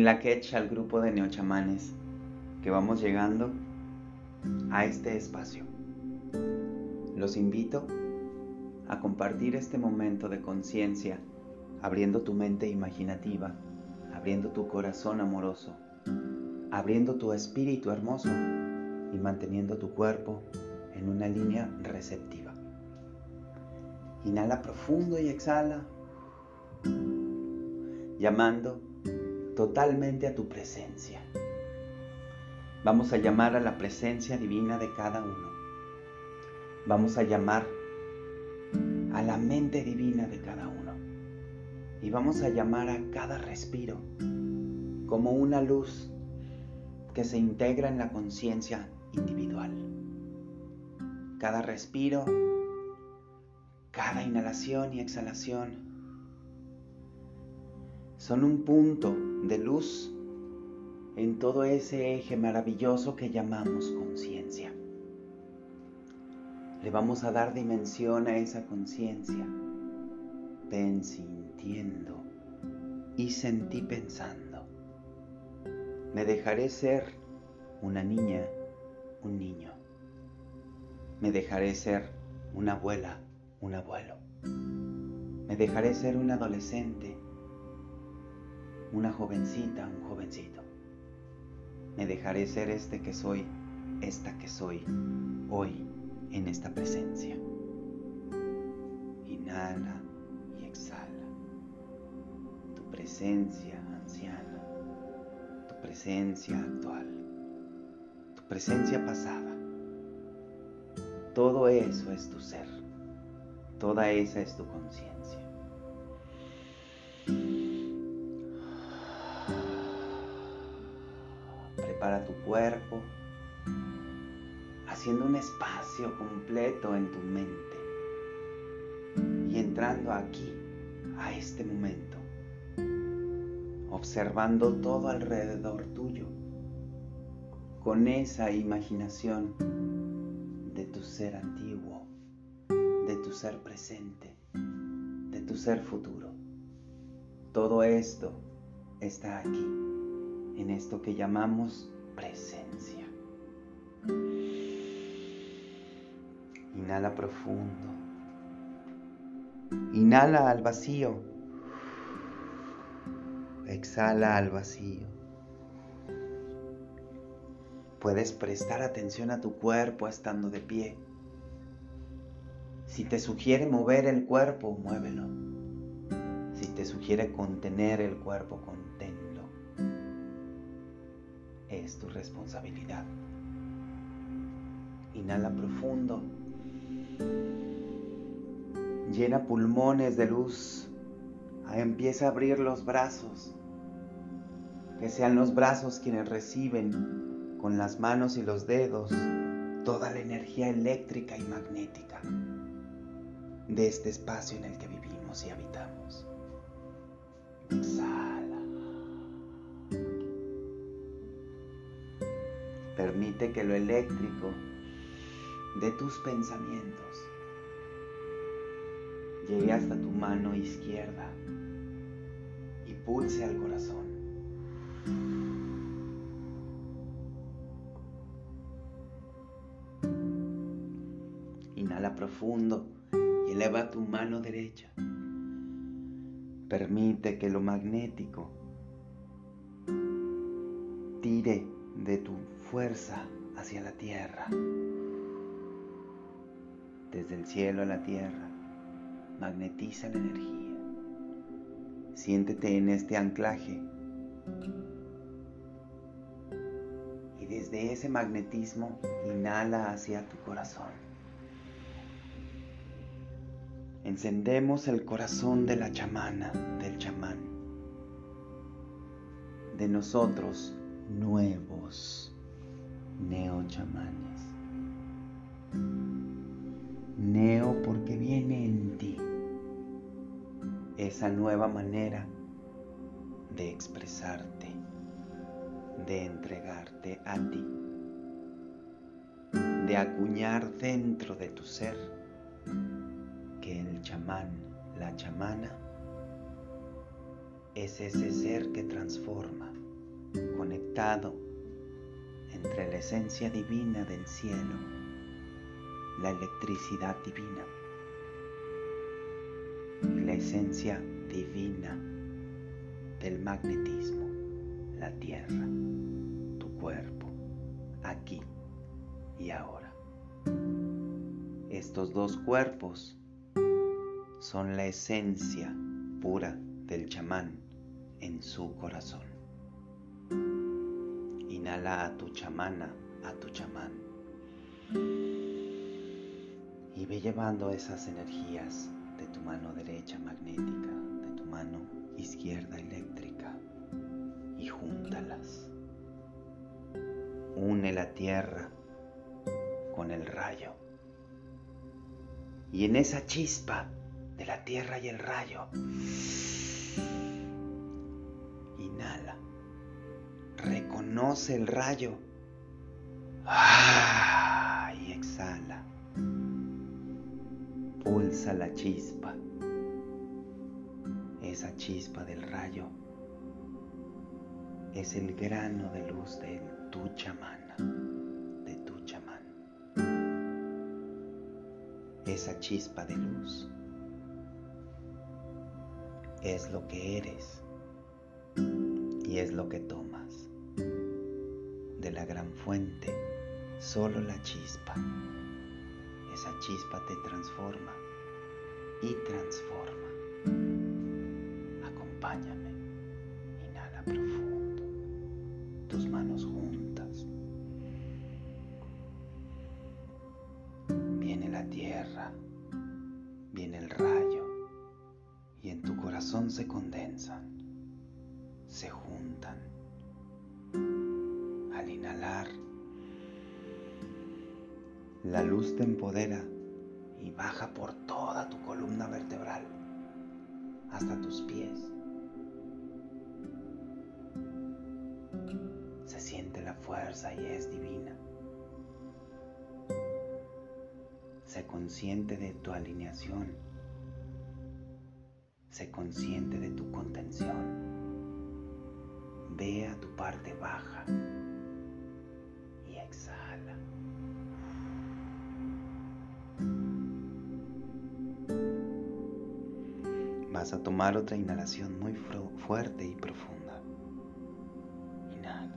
Inlakech al grupo de neochamanes que vamos llegando a este espacio. Los invito a compartir este momento de conciencia, abriendo tu mente imaginativa, abriendo tu corazón amoroso, abriendo tu espíritu hermoso y manteniendo tu cuerpo en una línea receptiva. Inhala profundo y exhala, llamando totalmente a tu presencia. Vamos a llamar a la presencia divina de cada uno. Vamos a llamar a la mente divina de cada uno. Y vamos a llamar a cada respiro como una luz que se integra en la conciencia individual. Cada respiro, cada inhalación y exhalación son un punto de luz en todo ese eje maravilloso que llamamos conciencia. Le vamos a dar dimensión a esa conciencia. Ven sintiendo y sentí pensando. Me dejaré ser una niña, un niño. Me dejaré ser una abuela, un abuelo. Me dejaré ser un adolescente, una jovencita, un jovencito. Me dejaré ser este que soy, esta que soy, hoy en esta presencia. Inhala y exhala. Tu presencia anciana, tu presencia actual, tu presencia pasada. Todo eso es tu ser. Toda esa es tu conciencia. Prepara tu cuerpo, haciendo un espacio completo en tu mente y entrando aquí, a este momento, observando todo alrededor tuyo con esa imaginación de tu ser antiguo, de tu ser presente, de tu ser futuro. Todo esto está aquí, en esto que llamamos presencia. Inhala profundo. Inhala al vacío. Exhala al vacío. Puedes prestar atención a tu cuerpo estando de pie. Si te sugiere mover el cuerpo, muévelo. Si te sugiere contener el cuerpo, conténlo. Es tu responsabilidad. Inhala profundo. Llena pulmones de luz. Empieza a abrir los brazos. Que sean los brazos quienes reciben con las manos y los dedos toda la energía eléctrica y magnética de este espacio en el que vivimos y habitamos. Permite que lo eléctrico de tus pensamientos llegue hasta tu mano izquierda y pulse al corazón. Inhala profundo y eleva tu mano derecha. Permite que lo magnético tire de tu fuerza hacia la tierra desde el cielo a la tierra, magnetiza la energía. Siéntete en este anclaje y desde ese magnetismo inhala hacia tu corazón. Encendemos el corazón de la chamana, del chamán, de nosotros nuevos neochamanes. Neo porque viene en ti esa nueva manera de expresarte, de entregarte a ti, de acuñar dentro de tu ser que el chamán, la chamana, es ese ser que transforma, conectado entre la esencia divina del cielo, la electricidad divina y la esencia divina del magnetismo, la tierra, tu cuerpo, aquí y ahora. Estos dos cuerpos son la esencia pura del chamán en su corazón. Inhala a tu chamana, a tu chamán. Y ve llevando esas energías de tu mano derecha magnética, de tu mano izquierda eléctrica y júntalas. Une la tierra con el rayo. Y en esa chispa de la tierra y el rayo, inhala, reconoce el rayo y exhala, pulsa la chispa, esa chispa del rayo es el grano de luz de tu chamana, de tu chamán. Esa chispa de luz es lo que eres y es lo que tomas. La gran fuente, solo la chispa. Esa chispa te transforma y transforma. Acompáñame. Inhala profundo. Tus manos juntas. Viene la tierra. Viene el rayo. Y en tu corazón se condensan. Se juntan. Al inhalar, la luz te empodera y baja por toda tu columna vertebral hasta tus pies. Se siente la fuerza y es divina. Se consciente de tu alineación. Se consciente de tu contención. Ve a tu parte baja Vas a tomar otra inhalación muy fuerte y profunda. Inhala.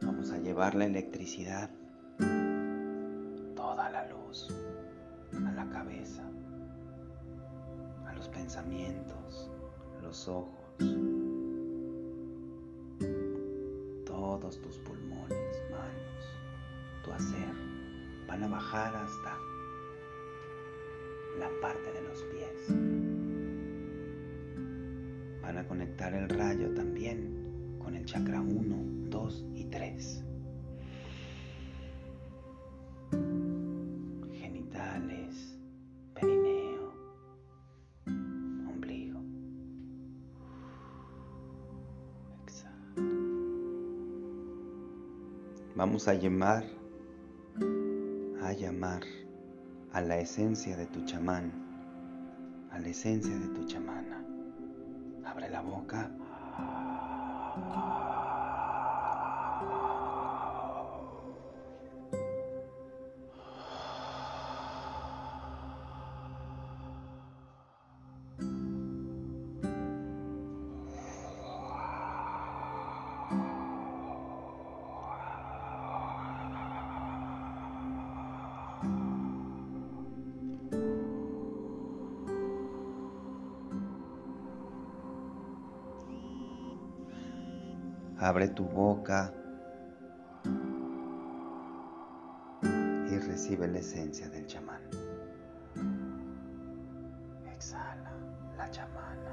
Vamos a llevar la electricidad, toda la luz, a la cabeza, a los pensamientos, los ojos, todos tus pulmones, manos, tu hacer, van a bajar hasta la parte de los pies. Van a conectar el rayo también con el chakra 1, 2 y 3. Genitales, perineo, ombligo. Exhalo. Vamos a llamar, a llamar a la esencia de tu chamán, a la esencia de tu chamana. Abre la boca. Abre tu boca y recibe la esencia del chamán. Exhala la chamana,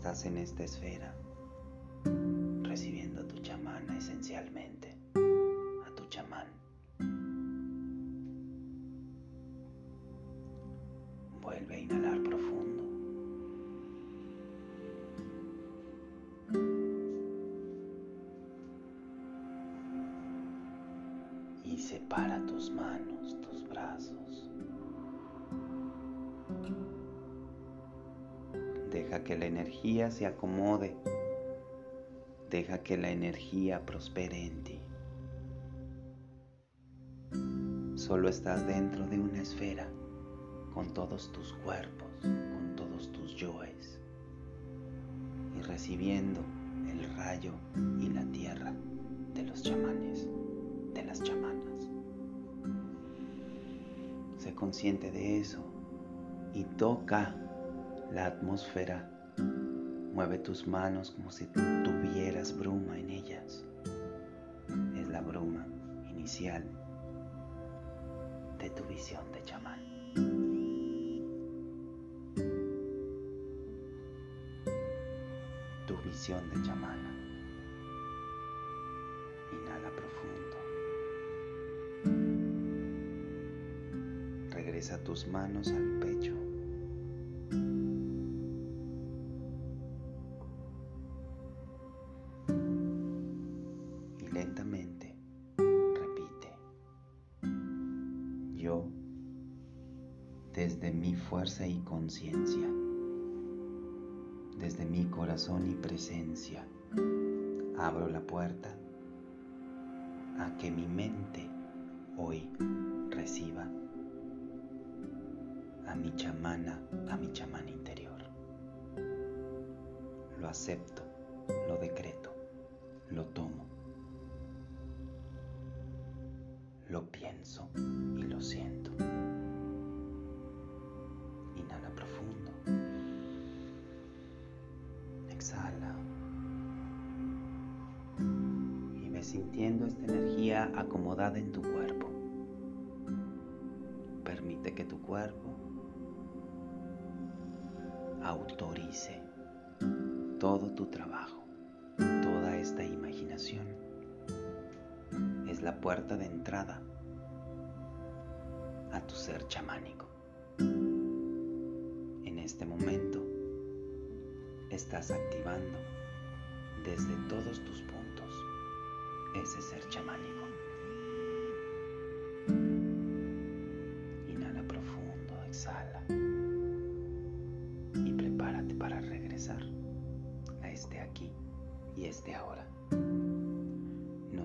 estás en esta esfera, recibiendo a tu chamana esencialmente, a tu chamán. Vuelve a inhalar profundo. Y separa tus manos, tus brazos. Deja que la energía se acomode. Deja que la energía prospere en ti. Solo estás dentro de una esfera con todos tus cuerpos, con todos tus yoes y recibiendo el rayo y la tierra de los chamanes, de las chamanas. Sé consciente de eso y toca la atmósfera. Mueve tus manos como si tuvieras bruma en ellas. Es la bruma inicial de tu visión de chamán. Tu visión de chamana. Inhala profundo. Regresa tus manos al pecho. Desde mi fuerza y conciencia, desde mi corazón y presencia, abro la puerta a que mi mente hoy reciba a mi chamana, a mi chamán interior. Lo acepto, lo decreto, lo tomo, lo pienso y lo siento. sintiendo esta energía acomodada en tu cuerpo. Permite que tu cuerpo autorice todo tu trabajo, toda esta imaginación. La puerta de entrada a tu ser chamánico. En este momento estás activando desde todos tus puntos ese ser chamánico. Inhala profundo, exhala y prepárate para regresar a este aquí y este ahora.